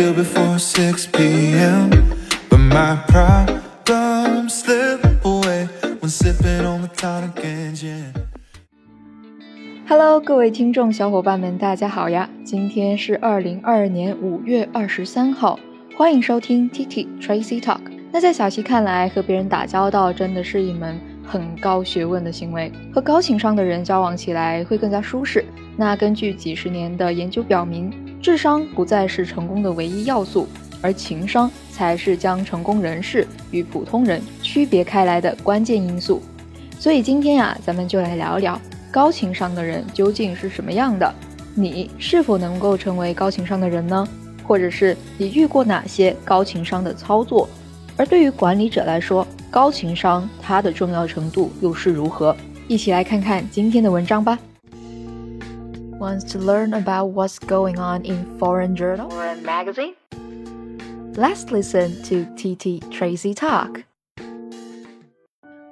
Before 6 p.m. But my problems slip away when sipping on the tonic and gin. Hello，各位听众小伙伴们，大家好呀！今天是二零二二年五月二十三号，欢迎收听 T T Tracy Talk。那在小溪看来，和别人打交道真的是一门很高学问的行为，和高情商的人交往起来会更加舒适。那根据几十年的研究表明，智商不再是成功的唯一要素，而情商才是将成功人士与普通人区别开来的关键因素。所以今天呀，咱们就来聊聊高情商的人究竟是什么样的。你是否能够成为高情商的人呢？或者是你遇过哪些高情商的操作？而对于管理者来说，高情商它的重要程度又是如何？一起来看看今天的文章吧。Wants to learn about what's going on in foreign journal or magazine? Let's listen to TT Tracy talk.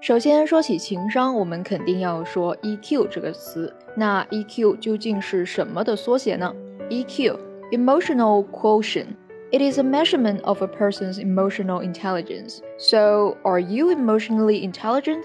首先说起情商，我们肯定要说 EQ 这个词。那 EQ 究竟是什么的缩写呢？EQ emotional quotient. It is a measurement of a person's emotional intelligence. So, are you emotionally intelligent?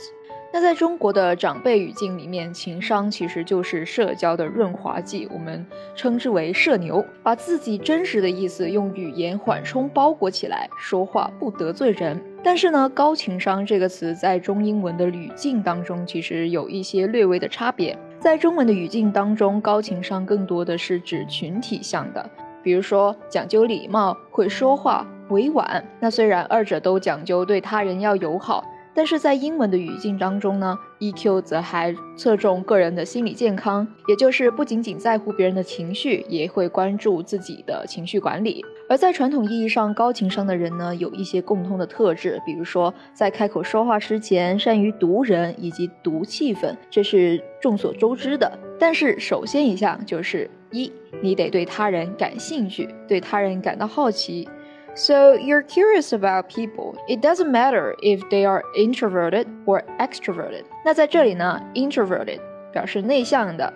那在中国的长辈语境里面，情商其实就是社交的润滑剂，我们称之为社牛，把自己真实的意思用语言缓冲包裹起来，说话不得罪人。但是呢，高情商这个词在中英文的语境当中，其实有一些略微的差别。在中文的语境当中，高情商更多的是指群体向的，比如说讲究礼貌、会说话、委婉。那虽然二者都讲究对他人要友好。但是在英文的语境当中呢，EQ 则还侧重个人的心理健康，也就是不仅仅在乎别人的情绪，也会关注自己的情绪管理。而在传统意义上，高情商的人呢，有一些共通的特质，比如说在开口说话之前，善于读人以及读气氛，这是众所周知的。但是首先一项就是一，你得对他人感兴趣，对他人感到好奇。So you're curious about people. It doesn't matter if they are introverted or extroverted. 那在这里呢，introverted 表示内向的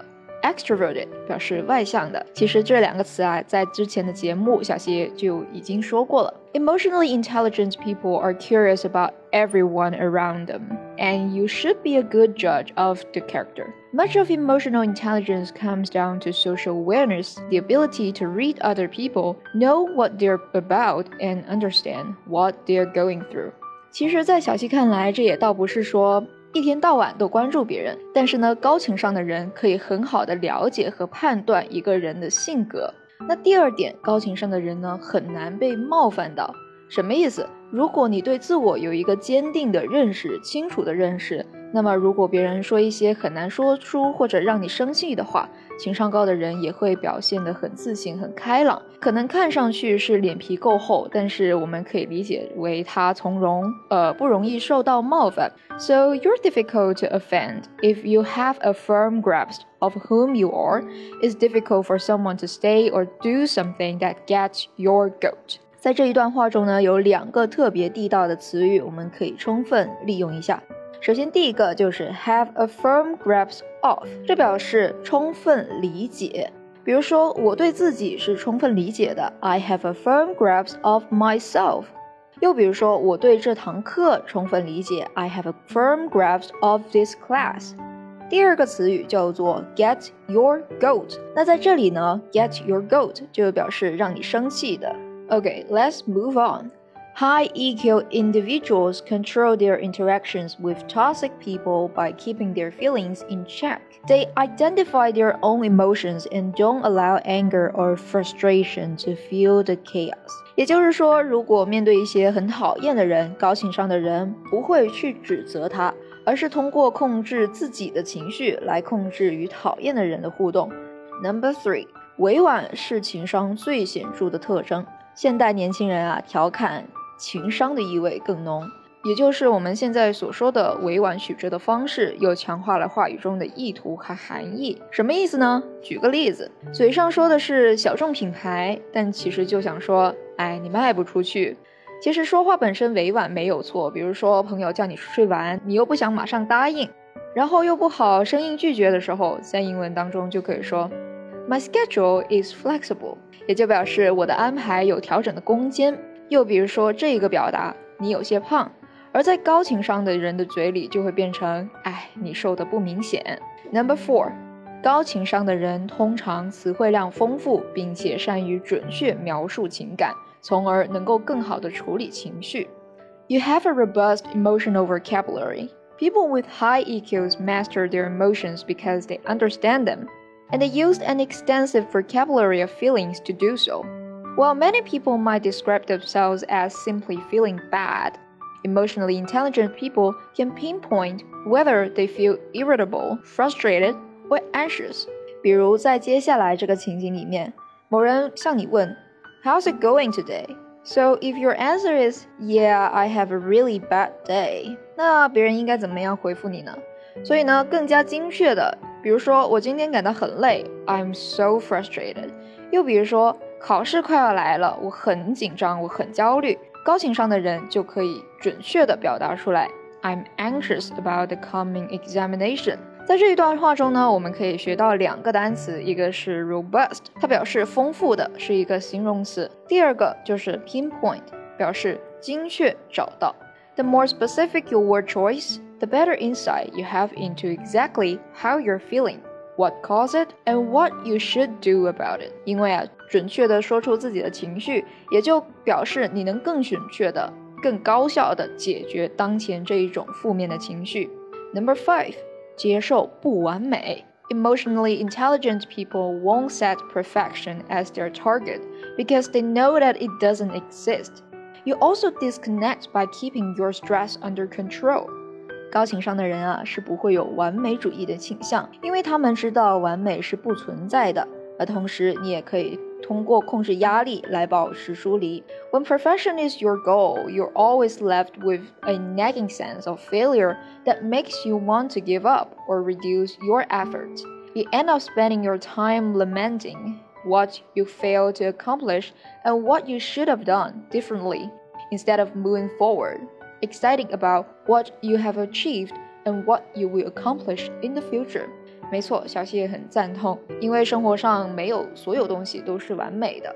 ，extroverted 表示外向的。其实这两个词啊，在之前的节目小谢就已经说过了。Emotionally intelligent people are curious about everyone around them, and you should be a good judge of the character. Much of emotional intelligence comes down to social awareness, the ability to read other people, know what they're about, and understand what they're going through. 其实，在小溪看来，这也倒不是说 一天到晚都关注别人，但是呢，高情商的人可以很好的了解和判断一个人的性格。那第二点，高情商的人呢，很难被冒犯到。什么意思？如果你对自我有一个坚定的认识、清楚的认识，那么如果别人说一些很难说出或者让你生气的话，情商高的人也会表现得很自信、很开朗。可能看上去是脸皮够厚，但是我们可以理解为他从容，呃，不容易受到冒犯。So you're difficult to offend if you have a firm grasp of whom you are. It's difficult for someone to stay or do something that gets your goat. 在这一段话中呢，有两个特别地道的词语，我们可以充分利用一下。首先，第一个就是 have a firm grasp of，这表示充分理解。比如说，我对自己是充分理解的，I have a firm grasp of myself。又比如说，我对这堂课充分理解，I have a firm grasp of this class。第二个词语叫做 get your goat。那在这里呢，get your goat 就表示让你生气的。OK，let's move on. High EQ individuals control their interactions with toxic people by keeping their feelings in check. They identify their own emotions and don't allow anger or frustration to fuel the chaos. 也就是说，如果面对一些很讨厌的人，高情商的人不会去指责他，而是通过控制自己的情绪来控制与讨厌的人的互动。Number three，委婉是情商最显着的特征。现代年轻人啊，调侃 情商的意味更浓，也就是我们现在所说的委婉曲折的方式，又强化了话语中的意图和含义。什么意思呢？举个例子，嘴上说的是小众品牌，但其实就想说，哎，你卖不出去。其实说话本身委婉没有错，比如说朋友叫你出去玩，你又不想马上答应，然后又不好生硬拒绝的时候，在英文当中就可以说。My schedule is flexible，也就表示我的安排有调整的空间。又比如说这个表达，你有些胖，而在高情商的人的嘴里就会变成，哎，你瘦的不明显。Number four，高情商的人通常词汇量丰富，并且善于准确描述情感，从而能够更好的处理情绪。You have a robust emotional vocabulary. People with high EQs master their emotions because they understand them and they used an extensive vocabulary of feelings to do so. While many people might describe themselves as simply feeling bad, emotionally intelligent people can pinpoint whether they feel irritable, frustrated, or anxious. 比如在接下来这个情景里面，某人向你问 "How's it going today?" So if your answer is "Yeah, I have a really bad day," 那别人应该怎么样回复你呢？所以呢，更加精确的，比如说我今天感到很累，I'm so frustrated。又比如说 考试快要来了，我很紧张，我很焦虑。高情商的人就可以准确的表达出来，I'm anxious about the coming examination。在这一段话中呢，我们可以学到两个单词，一个是 robust，它表示丰富的，是一个形容词；第二个就是 pinpoint，表示精确找到。The more specific your word choice, the better insight you have into exactly how you're feeling, what caused it, and what you should do about it. 因为啊， 准确的说出自己的情绪，也就表示你能更准确的、更高效的解决当前这一种负面的情绪。Number five，接受不完美。Emotionally intelligent people won't set perfection as their target because they know that it doesn't exist. You also disconnect by keeping your stress under control. 高情商的人啊，是不会有完美主义的倾向，因为他们知道完美是不存在的。而同时，你也可以 通过控制压力来保持疏离。When perfection is your goal, you're always left with a nagging sense of failure that makes you want to give up or reduce your effort. You end up spending your time lamenting what you failed to accomplish and what you should have done differently instead of moving forward, exciting about what you have achieved and what you will accomplish in the future. 没错，小溪也很赞同，因为生活上没有所有东西都是完美的。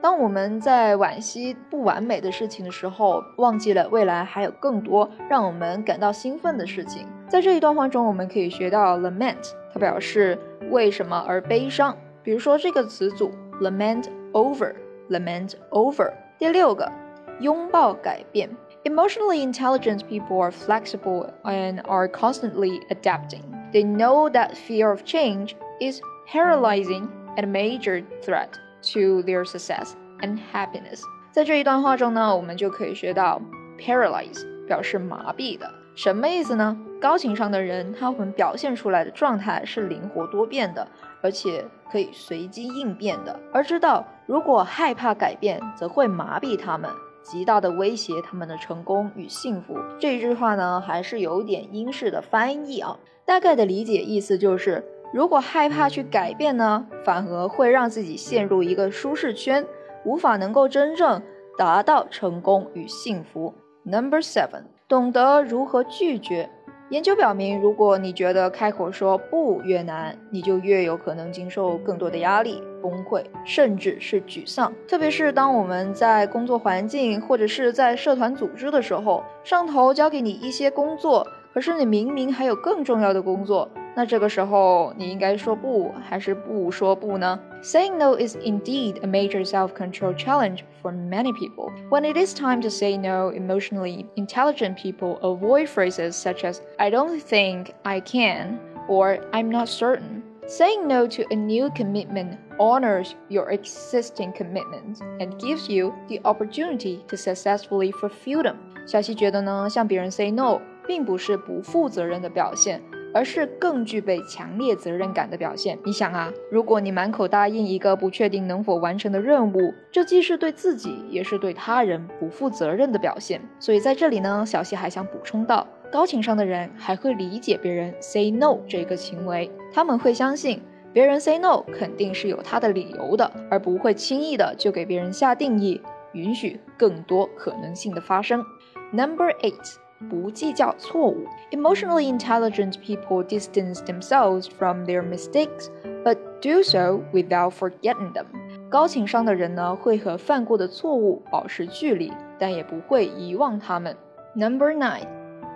当我们在惋惜不完美的事情的时候，忘记了未来还有更多让我们感到兴奋的事情。在这一段话中，我们可以学到 lament，它表示为什么而悲伤。比如说这个词组 lament over，lament over。第六个，拥抱改变。Emotionally intelligent people are flexible and are constantly adapting. They know that fear of change is paralyzing and major threat to their success and happiness. 在这一段话中呢，我们就可以学到 paralyze 表示麻痹的，什么意思呢？高情商的人，他们表现出来的状态是灵活多变的，而且可以随机应变的，而知道如果害怕改变，则会麻痹他们，极大的威胁他们的成功与幸福。这句话呢，还是有点英式的翻译啊，大概的理解意思就是，如果害怕去改变呢，反而会让自己陷入一个舒适圈，无法能够真正达到成功与幸福。Number seven，懂得如何拒绝。研究表明，如果你觉得开口说不越难，你就越有可能经受更多的压力、崩溃，甚至是沮丧。特别是当我们在工作环境或者是在社团组织的时候，上头交给你一些工作，可是你明明还有更重要的工作。那这个时候，你应该说不还是不说不呢？Saying no is indeed a major self-control challenge for many people. When it is time to say no, emotionally intelligent people avoid phrases such as "I don't think I can" or "I'm not certain." Saying no to a new commitment honors your existing commitments and gives you the opportunity to successfully fulfill them. 小西觉得呢，向别人 say no 并不是不负责任的表现。 而是更具备强烈责任感的表现。你想啊，如果你满口答应一个不确定能否完成的任务，这既是对自己，也是对他人不负责任的表现。所以在这里呢，小希还想补充到，高情商的人还会理解别人 say no 这个行为，他们会相信别人 say no 肯定是有他的理由的，而不会轻易的就给别人下定义，允许更多可能性的发生。Number eight，不计较错误。Emotionally intelligent people distance themselves from their mistakes, but do so without forgetting them. 高情商的人呢，会和犯过的错误保持距离，但也不会遗忘他们。Number nine，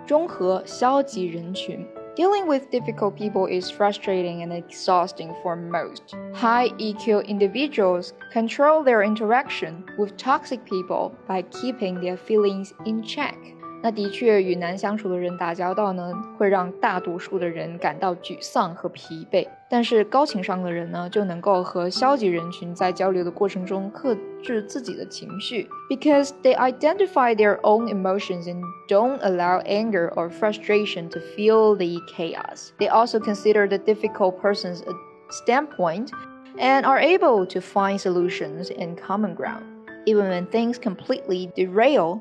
中和消极人群。Dealing with difficult people is frustrating and exhausting for most. High EQ individuals control their interaction with toxic people by keeping their feelings in check. 那的确，与难相处的人打交道呢，会让大多数的人感到沮丧和疲惫。但是高情商的人呢，就能够和消极人群在交流的过程中克制自己的情绪，because they identify their own emotions and don't allow anger or frustration to fuel the chaos. They also consider the difficult person's standpoint and are able to find solutions and common ground. Even when things completely derail,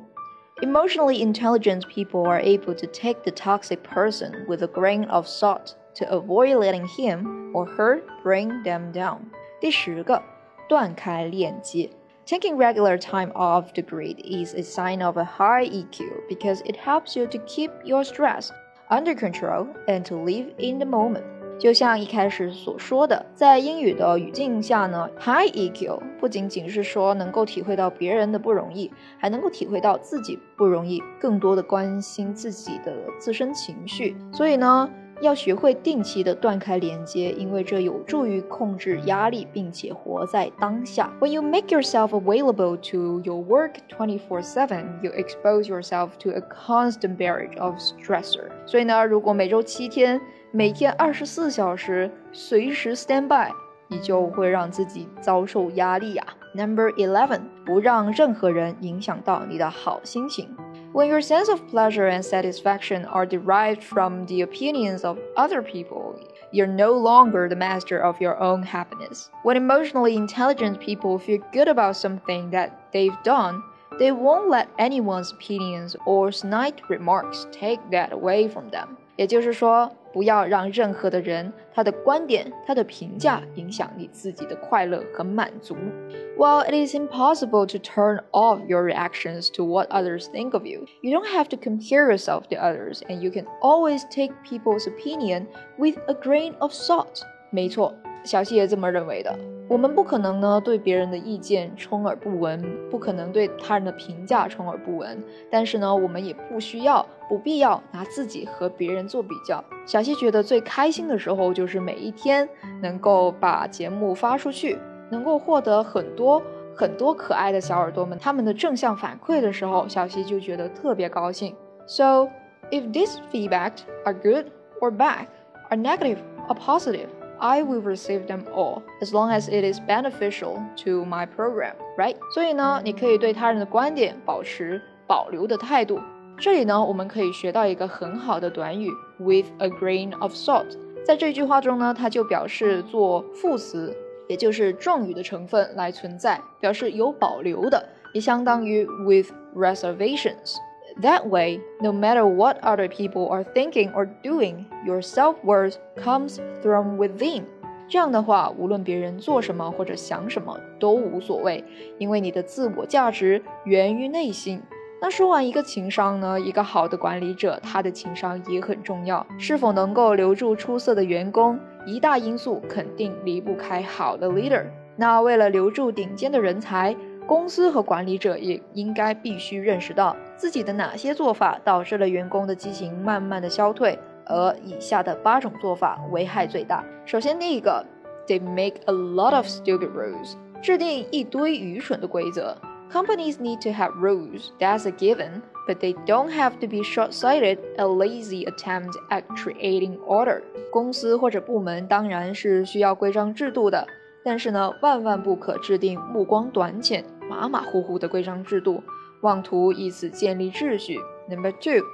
Emotionally intelligent people are able to take the toxic person with a grain of salt to avoid letting him or her bring them down. 第十个，断开链接。Taking regular time off the grid is a sign of a high EQ because it helps you to keep your stress under control and to live in the moment. 就像一开始所说的，在英语的语境下呢，High EQ 不仅仅是说能够体会到别人的不容易，还能够体会到自己不容易，更多的关心自己的自身情绪。所以呢。要学会定期的断开连接，因为这有助于控制压力，并且活在当下。When you make yourself available to your work 24/7, you expose yourself to a constant barrage of stressor。所以呢，如果每周七天，每天二十四小时，随时 stand by，你就会让自己遭受压力呀。Number eleven，不让任何人影响到你的好心情。When your sense of pleasure and satisfaction are derived from the opinions of other people, you're no longer the master of your own happiness. When emotionally intelligent people feel good about something that they've done, they won't let anyone's opinions or snide remarks take that away from them. 也就是说， 不要让任何的人、他的观点、他的评价影响你自己的快乐和满足。While it is impossible to turn off your reactions to what others think of you, you don't have to compare yourself to others, and you can always take people's opinion with a grain of salt. 没错，小七也这么认为的。 我们不可能呢对别人的意见充耳不闻，不可能对他人的评价充耳不闻。但是呢，我们也不需要、不必要拿自己和别人做比较。小七觉得最开心的时候就是每一天能够把节目发出去，能够获得很多很多可爱的小耳朵们他们的正向反馈的时候，小七就觉得特别高兴。So if these feedback are good or bad, are negative or positive. I will receive them all as long as it is beneficial to my program, right? 所以呢，你可以对他人的观点保持保留的态度。这里呢，我们可以学到一个很好的短语，with a grain of salt。在这句话中呢，它就表示做副词，也就是状语的成分来存在，表示有保留的，也相当于 with reservations。That way, no matter what other people are thinking or doing, your self worth comes from within. 这样的话，无论别人做什么或者想什么都无所谓，因为你的自我价值源于内心。那说完一个情商呢，一个好的管理者，他的情商也很重要。是否能够留住出色的员工，一大因素肯定离不开好的 leader。那为了留住顶尖的人才。公司和管理者也应该必须认识到自己的哪些做法导致了员工的激情慢慢的消退，而以下的八种做法危害最大。首先，第一个，they make a lot of stupid rules，制定一堆愚蠢的规则。Companies need to have rules, that's a given, but they don't have to be short-sighted, a lazy attempt at creating order. 公司或者部门当然是需要规章制度的，但是呢，万万不可制定目光短浅。马马虎虎的规章制度，妄图以此建立秩序。Number two,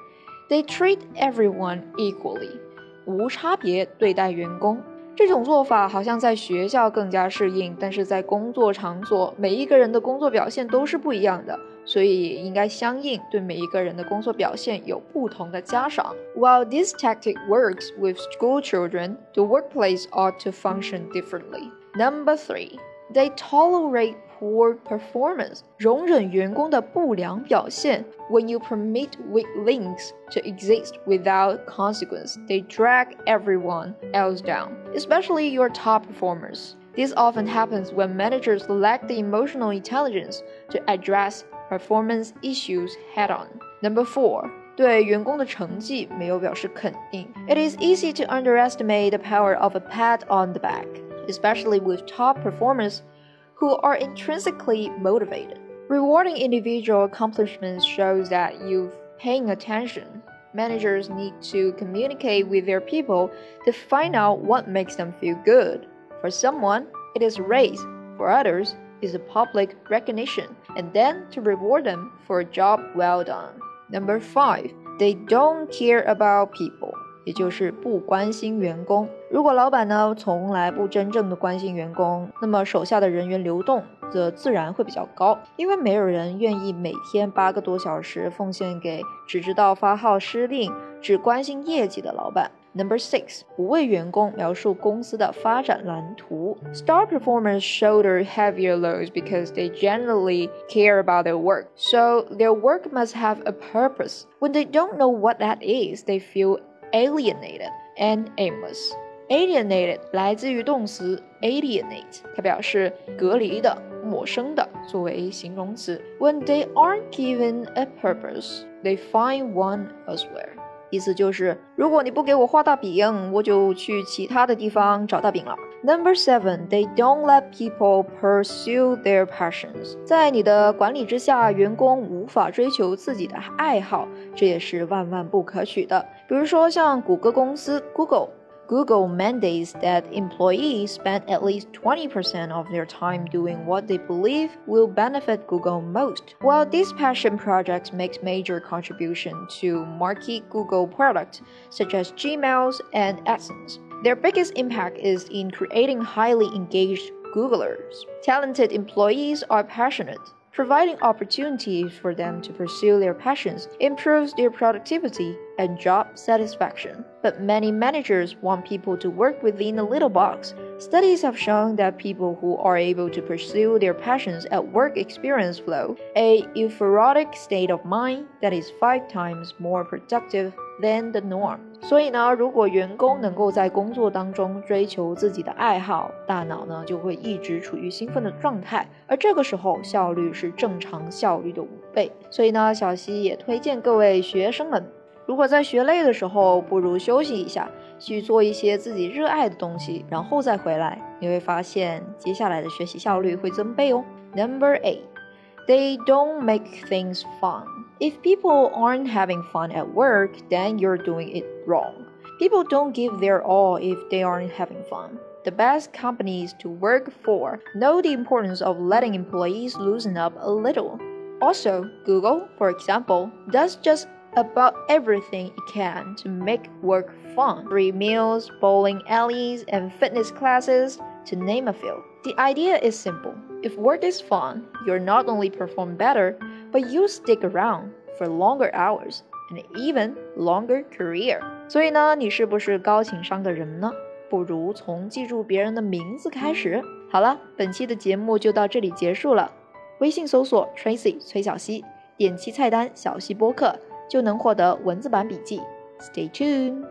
they treat everyone equally，无差别对待员工。这种做法好像在学校更加适应，但是在工作场所，每一个人的工作表现都是不一样的，所以也应该相应对每一个人的工作表现有不同的嘉赏。While this tactic works with school children, the workplace ought to function differently. Number three, they tolerate poor performance，容忍员工的不良表现。When you permit weak links to exist without consequence, they drag everyone else down, especially your top performers. This often happens when managers lack the emotional intelligence to address performance issues head on. Number four. 对员工的成绩没有表示肯定。It is easy to underestimate the power of a pat on the back, especially with top performers who are intrinsically motivated. Rewarding individual accomplishments shows that you've paying attention. Managers need to communicate with their people to find out what makes them feel good. For someone, it is a raise. For others, is a public recognition, and then to reward them for a job well done. Number five, they don't care about people. 也就是不关心员工。如果老板呢从来不真正的关心员工，那么手下的人员流动则自然会比较高，因为没有人愿意每天八个多小时奉献给只知道发号施令、只关心业绩的老板。Number six，不为员工描述公司的发展蓝图。Star performers shoulder heavier loads because they generally care about their work, so their work must have a purpose. When they don't know what that is, they feel alienated and aimless. Alienated 来自于动词 alienate，它表示隔离的、陌生的，作为形容词。When they aren't given a purpose, they find one elsewhere. 意思就是，如果你不给我画大饼，我就去其他的地方找大饼了。Number seven, they don't let people pursue their passions。在你的管理之下，员工无法追求自己的爱好，这也是万万不可取的。比如说，像谷歌公司 Google。Google mandates that employees spend at least 20% of their time doing what they believe will benefit Google most. While these passion projects make major contribution to marquee Google products such as Gmails and AdSense, their biggest impact is in creating highly engaged Googlers. Talented employees are passionate Providing opportunities for them to pursue their passions improves their productivity and job satisfaction. But many managers want people to work within a little box. Studies have shown that people who are able to pursue their passions at work experience flow, a euphoric state of mind that is five times more productive than the norm。所以呢，如果员工能够在工作当中追求自己的爱好，大脑呢就会一直处于兴奋的状态，而这个时候效率是正常效率的五倍。所以呢，小溪也推荐各位学生们，如果在学累的时候，不如休息一下，去做一些自己热爱的东西，然后再回来，你会发现接下来的学习效率会增倍哦。Number eight, they don't make things fun. If people aren't having fun at work, then you're doing it wrong. People don't give their all if they aren't having fun. The best companies to work for know the importance of letting employees loosen up a little. Also, Google, for example, does just about everything it can to make work fun. Free meals, bowling alleys, and fitness classes, to name a few. The idea is simple. If work is fun, you'll not only perform better, but you stick around for longer hours and even longer career. 所以呢，你是不是高情商的人呢？不如从记住别人的名字开始。好了，本期的节目就到这里结束了。微信搜索 Tracy 崔小溪，点击菜单小溪播客就能获得文字版笔记。Stay tuned。